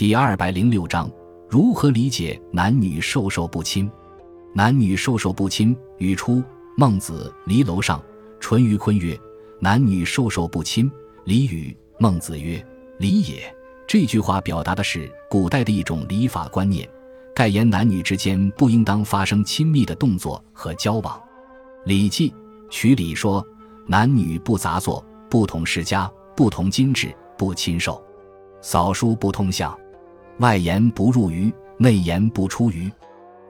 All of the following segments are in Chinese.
第二百零六章：如何理解男女授受不亲？男女授受不亲。语出《孟子·离楼上》。淳于髡曰：“男女授受不亲。”礼语。孟子曰：“礼也。”这句话表达的是古代的一种礼法观念，盖言男女之间不应当发生亲密的动作和交往。《礼记·曲礼》说：“男女不杂作，不同世家，不同金制，不亲授。扫书不通向，外言不入于，内言不出于。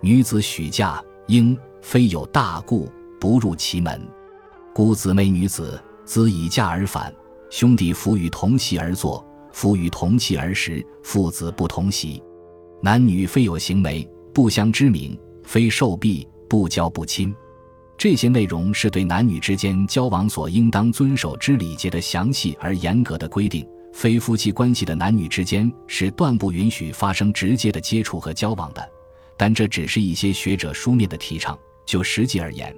女子许嫁，应非有大故，不入其门。”故姊妹女子，子以嫁而返；兄弟夫与同席而坐，夫与同妻而食，父子不同席。男女非有行媒，不相知名；非受婢，不交不亲。这些内容是对男女之间交往所应当遵守之礼节的详细而严格的规定。非夫妻关系的男女之间是断不允许发生直接的接触和交往的。但这只是一些学者书面的提倡，就实际而言。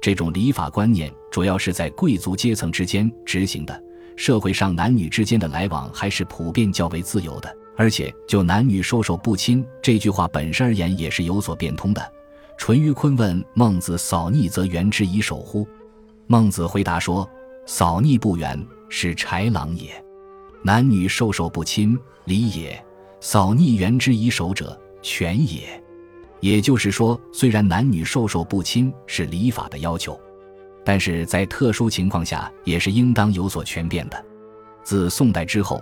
这种礼法观念主要是在贵族阶层之间执行的，社会上男女之间的来往还是普遍较为自由的。而且，就“男女授受不亲”这句话本身而言，也是有所变通的。淳于髡问孟子：“扫逆则原之以守乎？”孟子回答说：“扫逆不远，是豺狼也；男女授受不亲，礼也；扫逆缘之以守者，权也。”也就是说，虽然男女授受不亲是礼法的要求，但是在特殊情况下也是应当有所权变的。自宋代之后，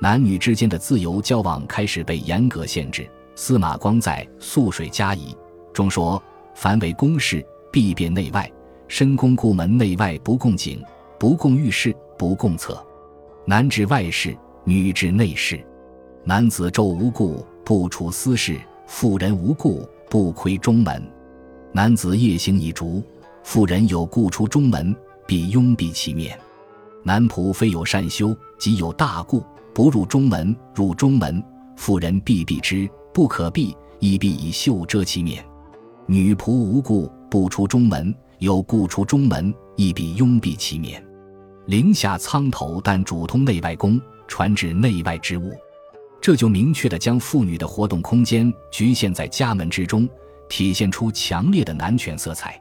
男女之间的自由交往开始被严格限制。司马光在《素水家仪》中说：“凡为公事，必变内外。深宫故门内外不共景，不共浴室，不共厕。男治外事，女治内事。男子昼无故不处私事，妇人无故。”不窥中门，男子夜行以烛，妇人有故出中门，必拥蔽其面。男仆非有善修，即有大故，不入中门；入中门，妇人必避之，不可避，亦必以袖遮其面。女仆无故不出中门，有故出中门，亦必拥蔽其面。陵下苍头，但主通内外宫，传至内外之物。这就明确地将妇女的活动空间局限在家门之中，体现出强烈的男权色彩。